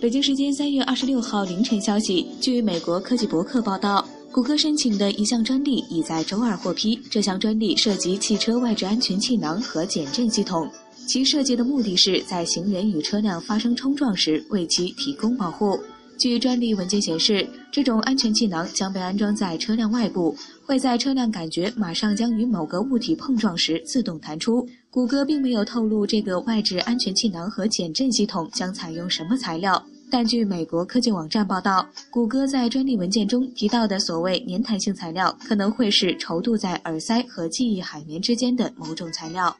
北京时间三月二十六号凌晨消息，据美国科技博客报道，谷歌申请的一项专利已在周二获批。这项专利涉及汽车外置安全气囊和减震系统，其设计的目的是在行人与车辆发生冲撞时为其提供保护。据专利文件显示，这种安全气囊将被安装在车辆外部，会在车辆感觉马上将与某个物体碰撞时自动弹出。谷歌并没有透露这个外置安全气囊和减震系统将采用什么材料。但据美国科技网站报道，谷歌在专利文件中提到的所谓粘弹性材料，可能会是稠度在耳塞和记忆海绵之间的某种材料。